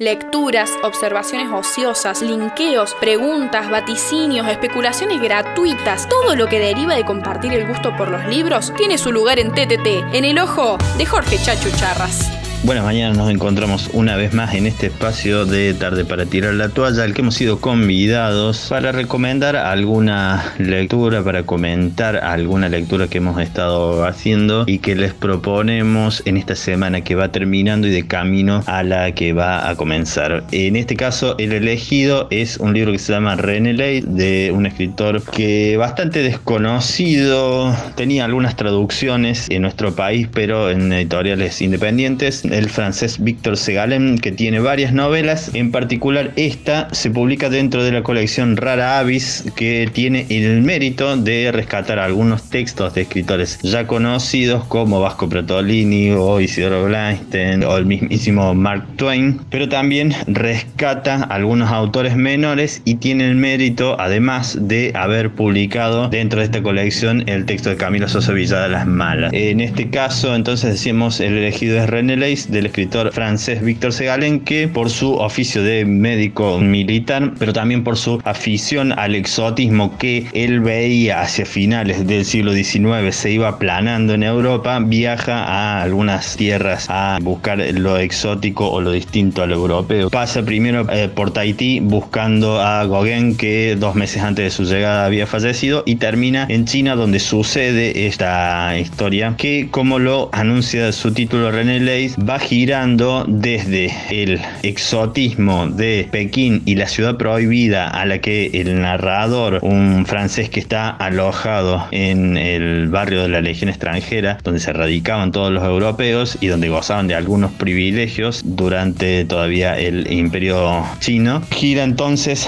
Lecturas, observaciones ociosas, linkeos, preguntas, vaticinios, especulaciones gratuitas, todo lo que deriva de compartir el gusto por los libros tiene su lugar en TTT, en el ojo de Jorge Chacho Charras. Buenas mañanas, nos encontramos una vez más en este espacio de tarde para tirar la toalla, al que hemos sido convidados para recomendar alguna lectura, para comentar alguna lectura que hemos estado haciendo y que les proponemos en esta semana que va terminando y de camino a la que va a comenzar. En este caso, el elegido es un libro que se llama René Ley, de un escritor que bastante desconocido, tenía algunas traducciones en nuestro país, pero en editoriales independientes el francés Victor Segalen, que tiene varias novelas. En particular, esta se publica dentro de la colección Rara Avis, que tiene el mérito de rescatar algunos textos de escritores ya conocidos como Vasco Pratolini o Isidoro Blainstein o el mismísimo Mark Twain, pero también rescata algunos autores menores y tiene el mérito, además de haber publicado dentro de esta colección el texto de Camilo Sosa Villada Las Malas. En este caso, entonces decimos, el elegido es René Del escritor francés Víctor Segalen, que por su oficio de médico militar, pero también por su afición al exotismo que él veía hacia finales del siglo XIX se iba aplanando en Europa, viaja a algunas tierras a buscar lo exótico o lo distinto a lo europeo. Pasa primero eh, por Tahití buscando a Gauguin, que dos meses antes de su llegada había fallecido, y termina en China, donde sucede esta historia, que como lo anuncia su título René Leys, va girando desde el exotismo de Pekín y la ciudad prohibida a la que el narrador, un francés que está alojado en el barrio de la Legión extranjera, donde se radicaban todos los europeos y donde gozaban de algunos privilegios durante todavía el imperio chino, gira entonces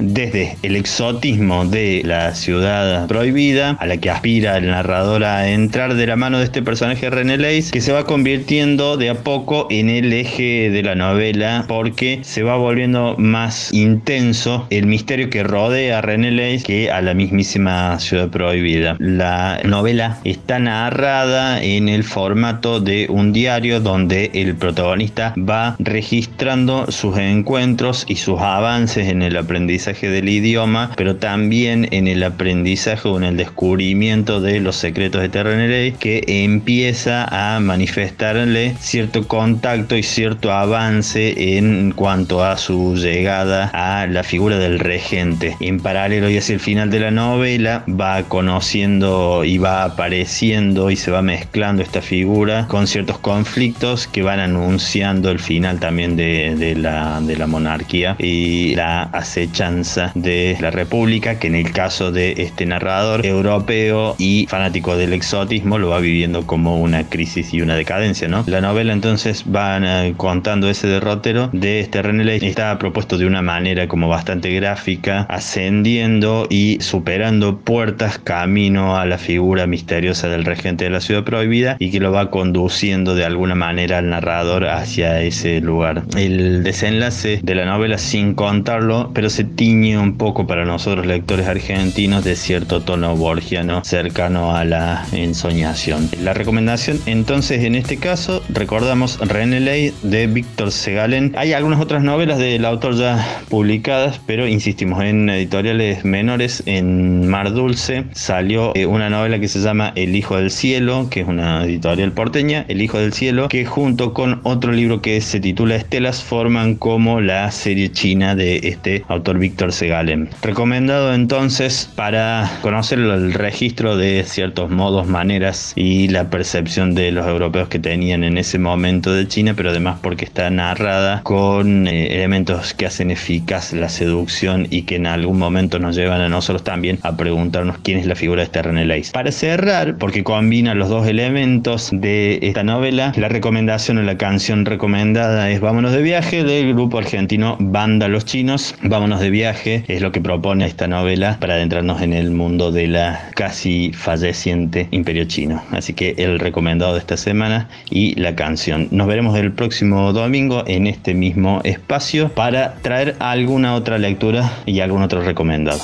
desde el exotismo de la ciudad prohibida a la que aspira el narrador a entrar de la mano de este personaje René Leys, que se va convirtiendo de poco en el eje de la novela porque se va volviendo más intenso el misterio que rodea a René que a la mismísima ciudad prohibida. La novela está narrada en el formato de un diario donde el protagonista va registrando sus encuentros y sus avances en el aprendizaje del idioma, pero también en el aprendizaje o en el descubrimiento de los secretos de René Leys que empieza a manifestarle cierto contacto y cierto avance en cuanto a su llegada a la figura del regente. En paralelo y hacia el final de la novela va conociendo y va apareciendo y se va mezclando esta figura con ciertos conflictos que van anunciando el final también de, de, la, monarquía y la acechanza de la república que en el caso de este narrador europeo y fanático del exotismo lo va viviendo como una crisis y una decadencia. La novela entonces van eh, contando ese derrotero de este René Leigh. Está propuesto de una manera como bastante gráfica, ascendiendo y superando puertas camino a la figura misteriosa del regente de la ciudad prohibida y que lo va conduciendo de alguna manera al narrador hacia ese lugar. El desenlace de la novela, sin contarlo, pero se tiñe un poco para nosotros lectores argentinos de cierto tono borgiano cercano a la ensoñación. La recomendación entonces en este caso, recordamos René Ley de Víctor Segalen. Hay algunas otras novelas del autor ya publicadas, pero insistimos en editoriales menores. En Mar Dulce salió eh, una novela que se llama El Hijo del Cielo, que es una editorial porteña, El Hijo del Cielo, que junto con otro libro que se titula Estelas forman como la serie china de este autor Víctor Segalen. Recomendado entonces para conocer el registro de ciertos modos, maneras y la percepción de los europeos que tenían en ese momento de China, pero además porque está narrada con eh, elementos que hacen eficaz la seducción y que en algún momento nos llevan a nosotros también a preguntarnos quién es la figura de este René Leis. Para cerrar, porque combina los dos elementos de esta novela, la recomendación o la canción recomendada es Vámonos de viaje del grupo argentino Banda Los Chinos. Vámonos de viaje es lo que propone esta novela para adentrarnos en el mundo de la casi falleciente imperio chino. Así que el recomendado de esta semana y la canción nos veremos el próximo domingo en este mismo espacio para traer alguna otra lectura y algún otro recomendado.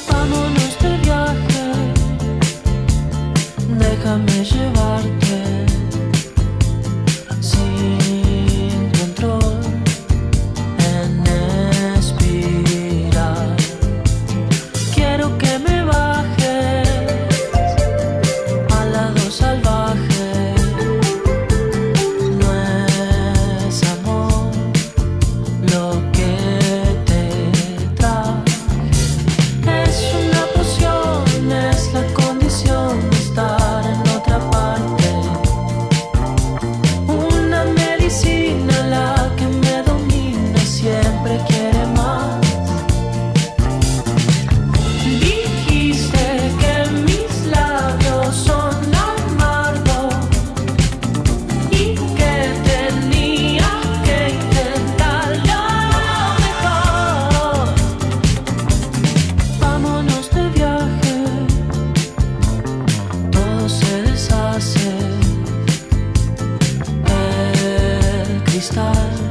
stars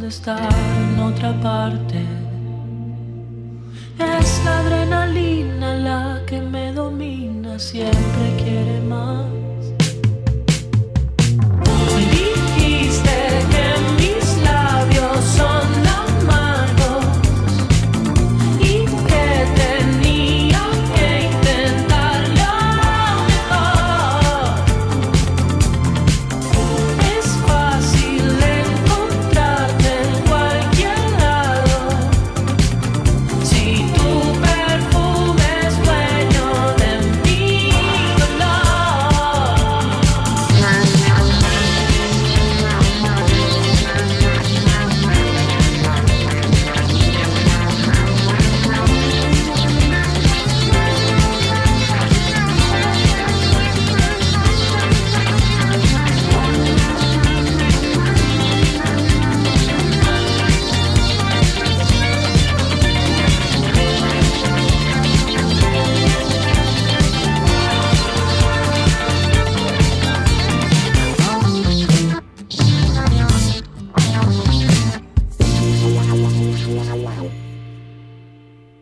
de estar en otra parte. Es la adrenalina la que me domina, siempre quiere más.